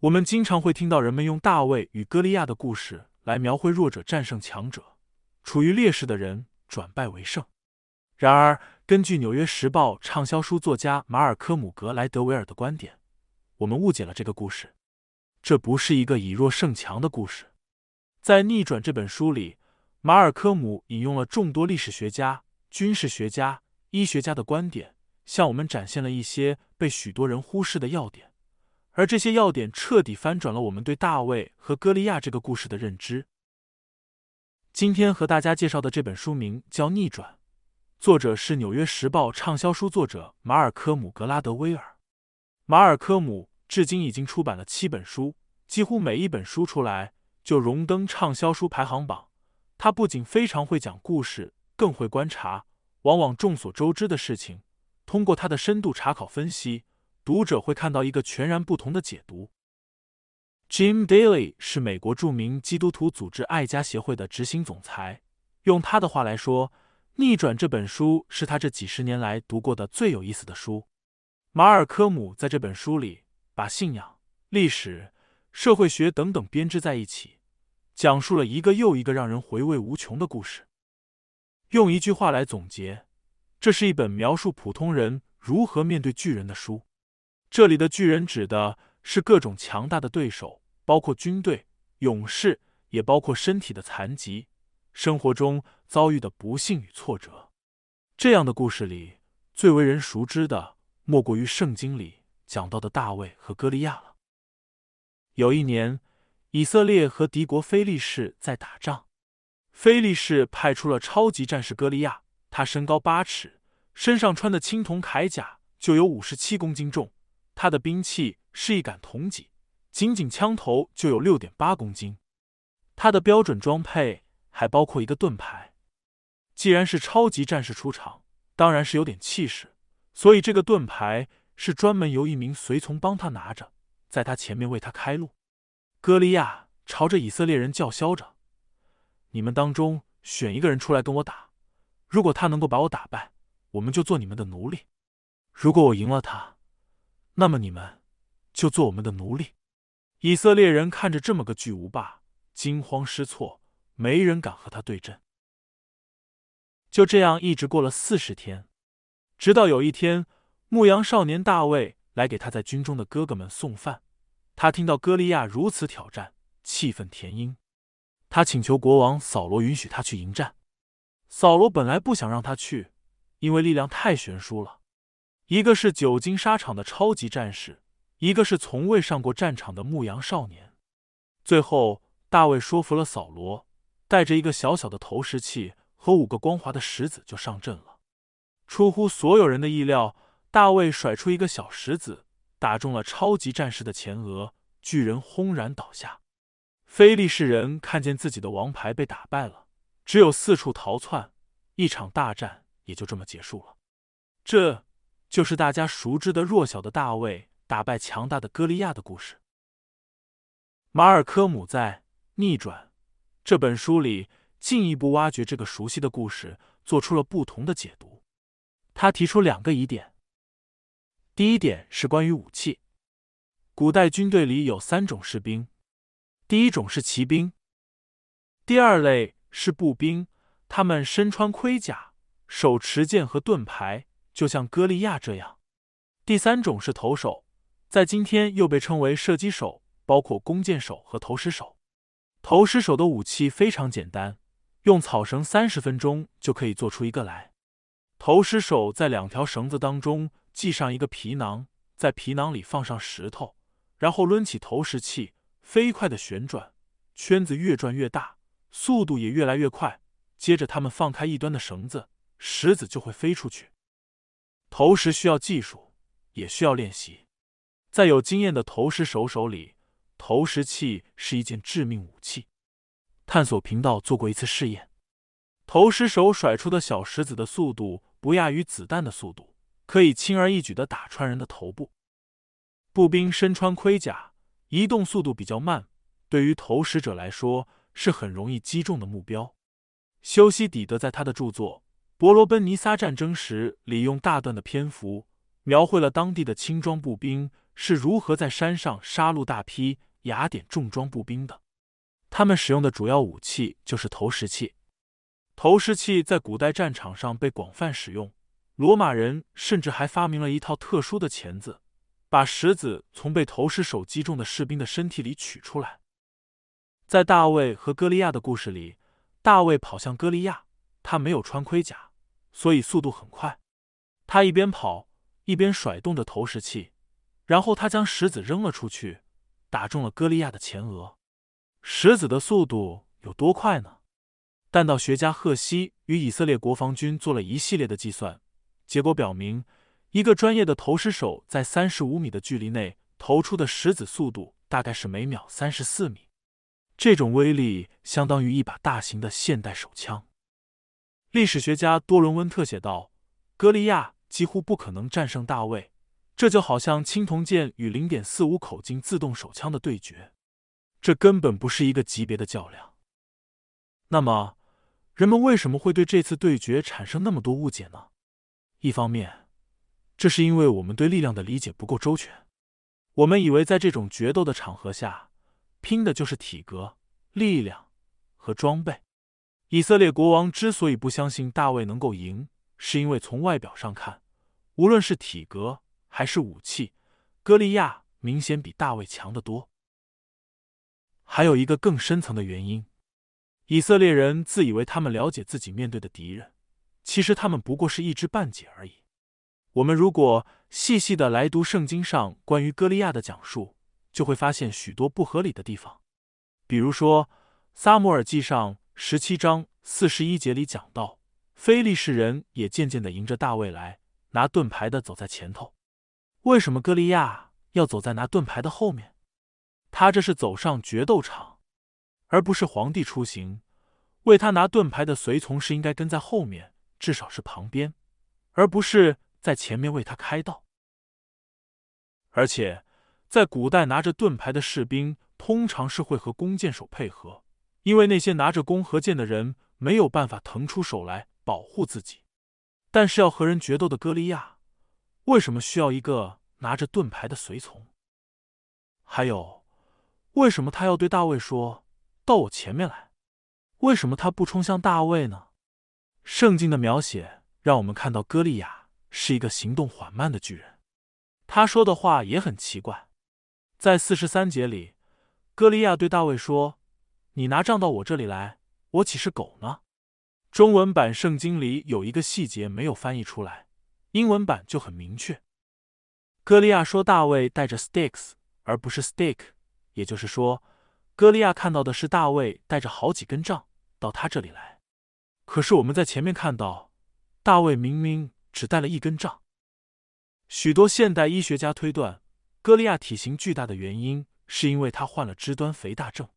我们经常会听到人们用大卫与歌利亚的故事来描绘弱者战胜强者，处于劣势的人转败为胜。然而，根据《纽约时报》畅销书作家马尔科姆·格莱德维尔的观点，我们误解了这个故事。这不是一个以弱胜强的故事。在《逆转》这本书里，马尔科姆引用了众多历史学家、军事学家、医学家的观点，向我们展现了一些被许多人忽视的要点，而这些要点彻底翻转了我们对大卫和歌利亚这个故事的认知。今天和大家介绍的这本书名叫《逆转》，作者是《纽约时报》畅销书作者马尔科姆·格拉德威尔。马尔科姆。至今已经出版了七本书，几乎每一本书出来就荣登畅销书排行榜。他不仅非常会讲故事，更会观察。往往众所周知的事情，通过他的深度查考分析，读者会看到一个全然不同的解读。Jim Daly 是美国著名基督徒组织爱家协会的执行总裁。用他的话来说，《逆转》这本书是他这几十年来读过的最有意思的书。马尔科姆在这本书里。把信仰、历史、社会学等等编织在一起，讲述了一个又一个让人回味无穷的故事。用一句话来总结，这是一本描述普通人如何面对巨人的书。这里的巨人指的是各种强大的对手，包括军队、勇士，也包括身体的残疾、生活中遭遇的不幸与挫折。这样的故事里，最为人熟知的莫过于圣经里。讲到的大卫和歌利亚了。有一年，以色列和敌国非利士在打仗，非利士派出了超级战士歌利亚，他身高八尺，身上穿的青铜铠甲就有五十七公斤重，他的兵器是一杆铜戟，仅仅枪头就有六点八公斤。他的标准装配还包括一个盾牌。既然是超级战士出场，当然是有点气势，所以这个盾牌。是专门由一名随从帮他拿着，在他前面为他开路。歌利亚朝着以色列人叫嚣着：“你们当中选一个人出来跟我打，如果他能够把我打败，我们就做你们的奴隶；如果我赢了他，那么你们就做我们的奴隶。”以色列人看着这么个巨无霸，惊慌失措，没人敢和他对阵。就这样一直过了四十天，直到有一天。牧羊少年大卫来给他在军中的哥哥们送饭。他听到歌利亚如此挑战，气愤填膺。他请求国王扫罗允许他去迎战。扫罗本来不想让他去，因为力量太悬殊了。一个是久经沙场的超级战士，一个是从未上过战场的牧羊少年。最后，大卫说服了扫罗，带着一个小小的投石器和五个光滑的石子就上阵了。出乎所有人的意料。大卫甩出一个小石子，打中了超级战士的前额，巨人轰然倒下。非利士人看见自己的王牌被打败了，只有四处逃窜，一场大战也就这么结束了。这就是大家熟知的弱小的大卫打败强大的歌利亚的故事。马尔科姆在《逆转》这本书里进一步挖掘这个熟悉的故事，做出了不同的解读。他提出两个疑点。第一点是关于武器。古代军队里有三种士兵，第一种是骑兵，第二类是步兵，他们身穿盔甲，手持剑和盾牌，就像歌利亚这样。第三种是投手，在今天又被称为射击手，包括弓箭手和投石手。投石手的武器非常简单，用草绳三十分钟就可以做出一个来。投石手在两条绳子当中。系上一个皮囊，在皮囊里放上石头，然后抡起投石器，飞快的旋转，圈子越转越大，速度也越来越快。接着，他们放开一端的绳子，石子就会飞出去。投石需要技术，也需要练习。在有经验的投石手手里，投石器是一件致命武器。探索频道做过一次试验，投石手甩出的小石子的速度不亚于子弹的速度。可以轻而易举的打穿人的头部。步兵身穿盔甲，移动速度比较慢，对于投石者来说是很容易击中的目标。修昔底德在他的著作《伯罗奔尼撒战争史》里用大段的篇幅描绘了当地的轻装步兵是如何在山上杀戮大批雅典重装步兵的。他们使用的主要武器就是投石器。投石器在古代战场上被广泛使用，罗马人甚至还发明了一套特殊的钳子，把石子从被投石手击中的士兵的身体里取出来。在大卫和歌利亚的故事里，大卫跑向歌利亚，他没有穿盔甲，所以速度很快。他一边跑一边甩动着投石器，然后他将石子扔了出去，打中了歌利亚的前额。石子的速度有多快呢？弹道学家赫西与以色列国防军做了一系列的计算，结果表明，一个专业的投石手在三十五米的距离内投出的石子速度大概是每秒三十四米。这种威力相当于一把大型的现代手枪。历史学家多伦温特写道：“歌利亚几乎不可能战胜大卫，这就好像青铜剑与零点四五口径自动手枪的对决，这根本不是一个级别的较量。”那么。人们为什么会对这次对决产生那么多误解呢？一方面，这是因为我们对力量的理解不够周全。我们以为在这种决斗的场合下，拼的就是体格、力量和装备。以色列国王之所以不相信大卫能够赢，是因为从外表上看，无论是体格还是武器，歌利亚明显比大卫强得多。还有一个更深层的原因。以色列人自以为他们了解自己面对的敌人，其实他们不过是一知半解而已。我们如果细细的来读圣经上关于歌利亚的讲述，就会发现许多不合理的地方。比如说，《撒母耳记上》十七章四十一节里讲到，非利士人也渐渐的迎着大卫来，拿盾牌的走在前头。为什么歌利亚要走在拿盾牌的后面？他这是走上决斗场。而不是皇帝出行，为他拿盾牌的随从是应该跟在后面，至少是旁边，而不是在前面为他开道。而且，在古代拿着盾牌的士兵通常是会和弓箭手配合，因为那些拿着弓和箭的人没有办法腾出手来保护自己。但是要和人决斗的歌利亚，为什么需要一个拿着盾牌的随从？还有，为什么他要对大卫说？到我前面来，为什么他不冲向大卫呢？圣经的描写让我们看到歌利亚是一个行动缓慢的巨人。他说的话也很奇怪，在四十三节里，歌利亚对大卫说：“你拿杖到我这里来，我岂是狗呢？”中文版圣经里有一个细节没有翻译出来，英文版就很明确。歌利亚说大卫带着 sticks 而不是 stick，也就是说。歌利亚看到的是大卫带着好几根杖到他这里来，可是我们在前面看到，大卫明明只带了一根杖。许多现代医学家推断，歌利亚体型巨大的原因是因为他患了肢端肥大症，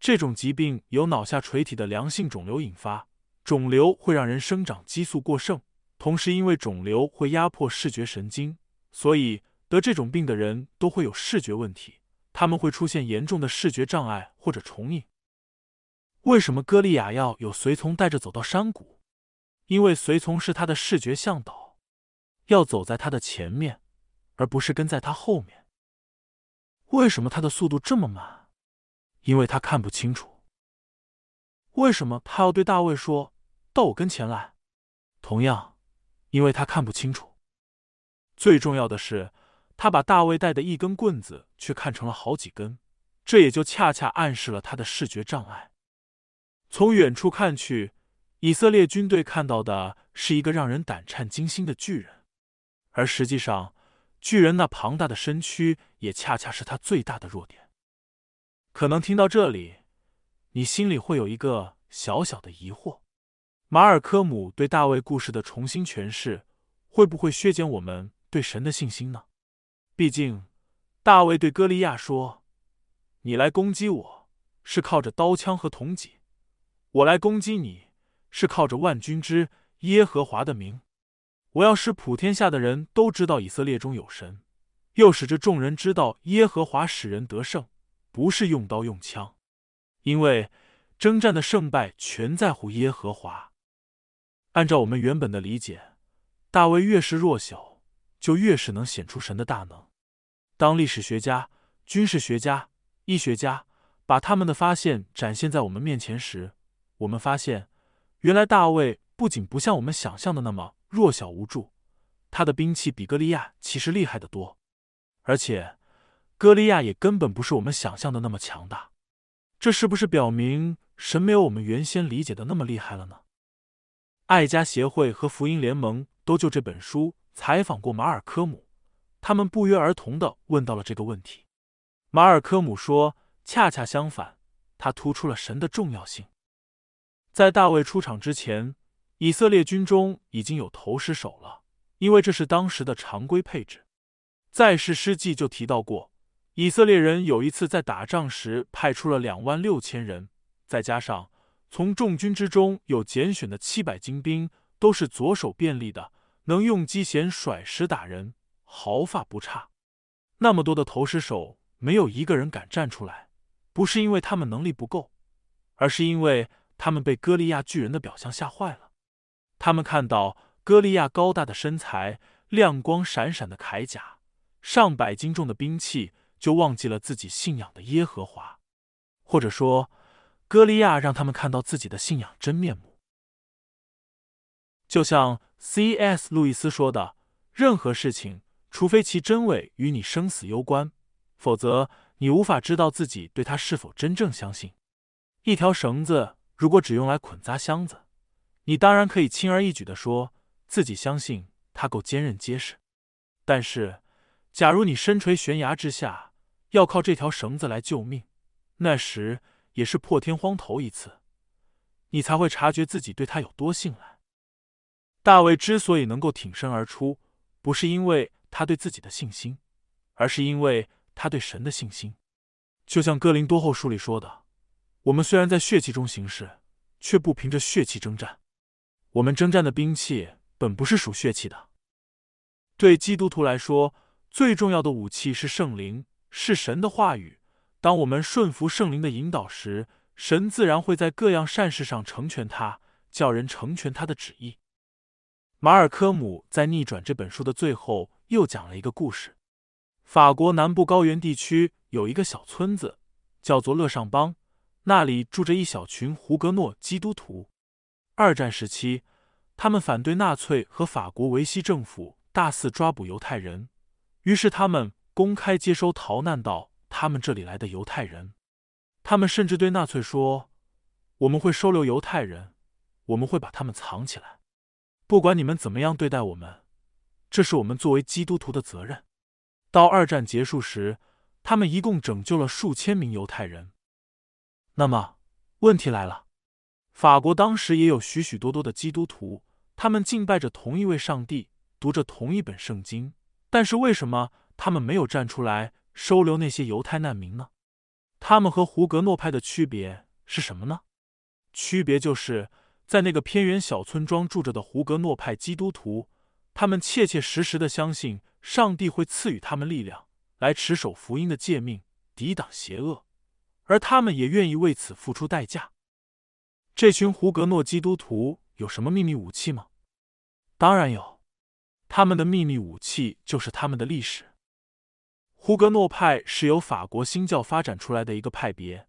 这种疾病由脑下垂体的良性肿瘤引发，肿瘤会让人生长激素过剩，同时因为肿瘤会压迫视觉神经，所以得这种病的人都会有视觉问题。他们会出现严重的视觉障碍或者重影。为什么歌利亚要有随从带着走到山谷？因为随从是他的视觉向导，要走在他的前面，而不是跟在他后面。为什么他的速度这么慢？因为他看不清楚。为什么他要对大卫说到我跟前来？同样，因为他看不清楚。最重要的是。他把大卫带的一根棍子却看成了好几根，这也就恰恰暗示了他的视觉障碍。从远处看去，以色列军队看到的是一个让人胆颤惊心的巨人，而实际上，巨人那庞大的身躯也恰恰是他最大的弱点。可能听到这里，你心里会有一个小小的疑惑：马尔科姆对大卫故事的重新诠释，会不会削减我们对神的信心呢？毕竟，大卫对歌利亚说：“你来攻击我是靠着刀枪和铜戟，我来攻击你是靠着万军之耶和华的名。我要使普天下的人都知道以色列中有神，又使这众人知道耶和华使人得胜，不是用刀用枪，因为征战的胜败全在乎耶和华。”按照我们原本的理解，大卫越是弱小，就越是能显出神的大能。当历史学家、军事学家、医学家把他们的发现展现在我们面前时，我们发现，原来大卫不仅不像我们想象的那么弱小无助，他的兵器比格利亚其实厉害的多，而且歌利亚也根本不是我们想象的那么强大。这是不是表明神没有我们原先理解的那么厉害了呢？爱家协会和福音联盟都就这本书采访过马尔科姆，他们不约而同的问到了这个问题。马尔科姆说：“恰恰相反，他突出了神的重要性。在大卫出场之前，以色列军中已经有投石手了，因为这是当时的常规配置。在世诗记就提到过。”以色列人有一次在打仗时派出了两万六千人，再加上从众军之中有拣选的七百精兵，都是左手便利的，能用机弦甩石打人，毫发不差。那么多的投石手，没有一个人敢站出来，不是因为他们能力不够，而是因为他们被歌利亚巨人的表象吓坏了。他们看到歌利亚高大的身材、亮光闪闪的铠甲、上百斤重的兵器。就忘记了自己信仰的耶和华，或者说，歌利亚让他们看到自己的信仰真面目。就像 C.S. 路易斯说的：“任何事情，除非其真伪与你生死攸关，否则你无法知道自己对他是否真正相信。”一条绳子如果只用来捆扎箱子，你当然可以轻而易举的说自己相信它够坚韧结实。但是，假如你身垂悬崖之下，要靠这条绳子来救命，那时也是破天荒头一次，你才会察觉自己对他有多信赖。大卫之所以能够挺身而出，不是因为他对自己的信心，而是因为他对神的信心。就像哥林多后书里说的：“我们虽然在血气中行事，却不凭着血气征战。我们征战的兵器本不是属血气的。”对基督徒来说，最重要的武器是圣灵。是神的话语。当我们顺服圣灵的引导时，神自然会在各样善事上成全他，叫人成全他的旨意。马尔科姆在《逆转》这本书的最后又讲了一个故事：法国南部高原地区有一个小村子，叫做勒尚邦，那里住着一小群胡格诺基督徒。二战时期，他们反对纳粹和法国维希政府大肆抓捕犹太人，于是他们。公开接收逃难到他们这里来的犹太人，他们甚至对纳粹说：“我们会收留犹太人，我们会把他们藏起来，不管你们怎么样对待我们，这是我们作为基督徒的责任。”到二战结束时，他们一共拯救了数千名犹太人。那么问题来了，法国当时也有许许多多的基督徒，他们敬拜着同一位上帝，读着同一本圣经，但是为什么？他们没有站出来收留那些犹太难民呢？他们和胡格诺派的区别是什么呢？区别就是在那个偏远小村庄住着的胡格诺派基督徒，他们切切实实的相信上帝会赐予他们力量来持守福音的诫命，抵挡邪恶，而他们也愿意为此付出代价。这群胡格诺基督徒有什么秘密武器吗？当然有，他们的秘密武器就是他们的历史。胡格诺派是由法国新教发展出来的一个派别，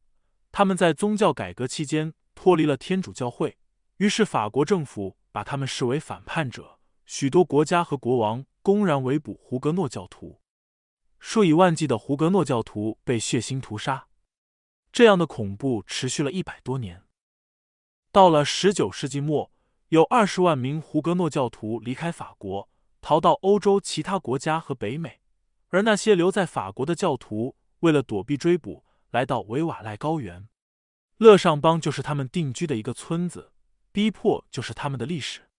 他们在宗教改革期间脱离了天主教会，于是法国政府把他们视为反叛者，许多国家和国王公然围捕胡格诺教徒，数以万计的胡格诺教徒被血腥屠杀，这样的恐怖持续了一百多年。到了十九世纪末，有二十万名胡格诺教徒离开法国，逃到欧洲其他国家和北美。而那些留在法国的教徒，为了躲避追捕，来到维瓦赖高原。勒尚邦就是他们定居的一个村子，逼迫就是他们的历史。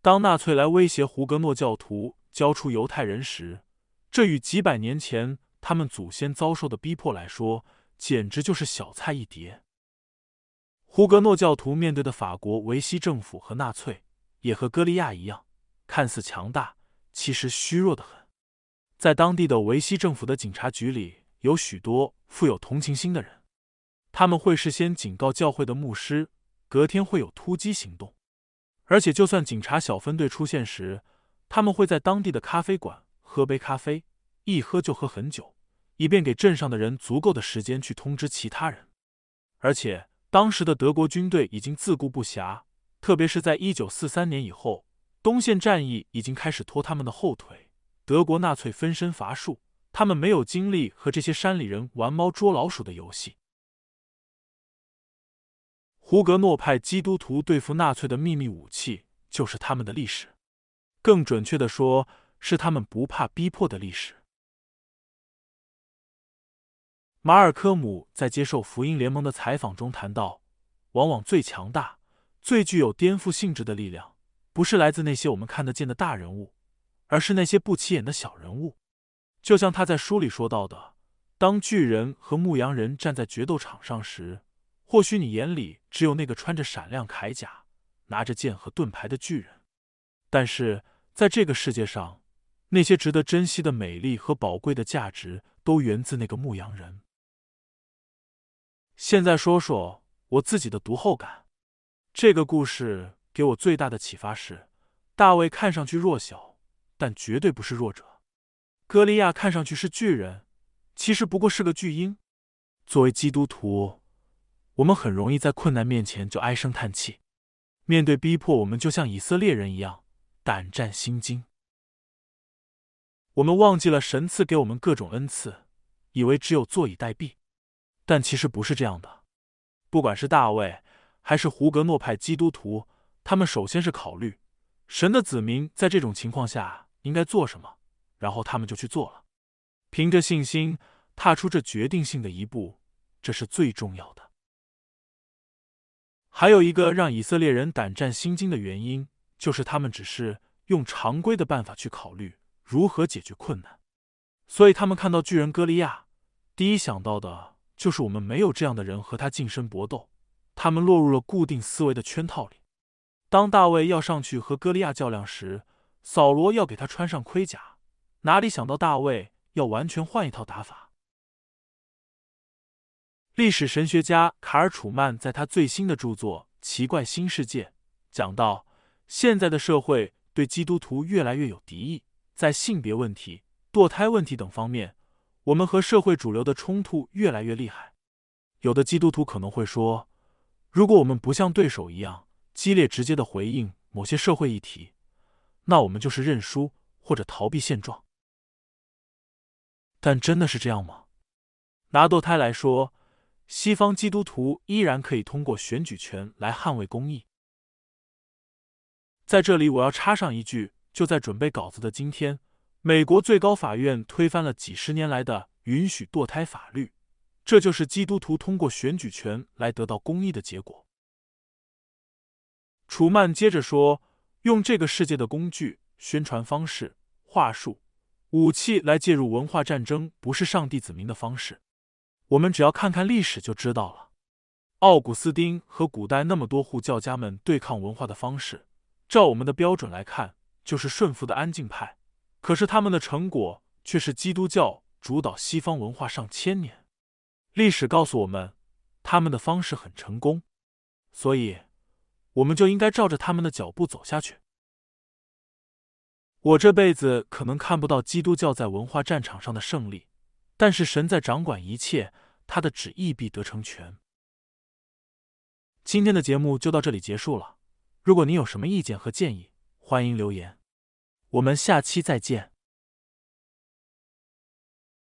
当纳粹来威胁胡格诺教徒交出犹太人时，这与几百年前他们祖先遭受的逼迫来说，简直就是小菜一碟。胡格诺教徒面对的法国维希政府和纳粹，也和歌利亚一样，看似强大，其实虚弱的很。在当地的维希政府的警察局里，有许多富有同情心的人，他们会事先警告教会的牧师，隔天会有突击行动。而且，就算警察小分队出现时，他们会在当地的咖啡馆喝杯咖啡，一喝就喝很久，以便给镇上的人足够的时间去通知其他人。而且当时的德国军队已经自顾不暇，特别是在一九四三年以后，东线战役已经开始拖他们的后腿。德国纳粹分身乏术，他们没有精力和这些山里人玩猫捉老鼠的游戏。胡格诺派基督徒对付纳粹的秘密武器，就是他们的历史。更准确的说，是他们不怕逼迫的历史。马尔科姆在接受福音联盟的采访中谈到，往往最强大、最具有颠覆性质的力量，不是来自那些我们看得见的大人物，而是那些不起眼的小人物。就像他在书里说到的，当巨人和牧羊人站在决斗场上时，或许你眼里只有那个穿着闪亮铠甲、拿着剑和盾牌的巨人。但是在这个世界上，那些值得珍惜的美丽和宝贵的价值，都源自那个牧羊人。现在说说我自己的读后感。这个故事给我最大的启发是：大卫看上去弱小，但绝对不是弱者；歌利亚看上去是巨人，其实不过是个巨婴。作为基督徒，我们很容易在困难面前就唉声叹气，面对逼迫，我们就像以色列人一样。胆战心惊，我们忘记了神赐给我们各种恩赐，以为只有坐以待毙，但其实不是这样的。不管是大卫还是胡格诺派基督徒，他们首先是考虑神的子民在这种情况下应该做什么，然后他们就去做了，凭着信心踏出这决定性的一步，这是最重要的。还有一个让以色列人胆战心惊的原因。就是他们只是用常规的办法去考虑如何解决困难，所以他们看到巨人歌利亚，第一想到的就是我们没有这样的人和他近身搏斗。他们落入了固定思维的圈套里。当大卫要上去和歌利亚较量时，扫罗要给他穿上盔甲，哪里想到大卫要完全换一套打法？历史神学家卡尔·楚曼在他最新的著作《奇怪新世界》讲到。现在的社会对基督徒越来越有敌意，在性别问题、堕胎问题等方面，我们和社会主流的冲突越来越厉害。有的基督徒可能会说，如果我们不像对手一样激烈直接的回应某些社会议题，那我们就是认输或者逃避现状。但真的是这样吗？拿堕胎来说，西方基督徒依然可以通过选举权来捍卫公义。在这里，我要插上一句：就在准备稿子的今天，美国最高法院推翻了几十年来的允许堕胎法律，这就是基督徒通过选举权来得到公义的结果。楚曼接着说：“用这个世界的工具、宣传方式、话术、武器来介入文化战争，不是上帝子民的方式。我们只要看看历史就知道了。奥古斯丁和古代那么多护教家们对抗文化的方式。”照我们的标准来看，就是顺服的安静派。可是他们的成果却是基督教主导西方文化上千年。历史告诉我们，他们的方式很成功，所以我们就应该照着他们的脚步走下去。我这辈子可能看不到基督教在文化战场上的胜利，但是神在掌管一切，他的旨意必得成全。今天的节目就到这里结束了。如果您有什么意见和建议，欢迎留言。我们下期再见。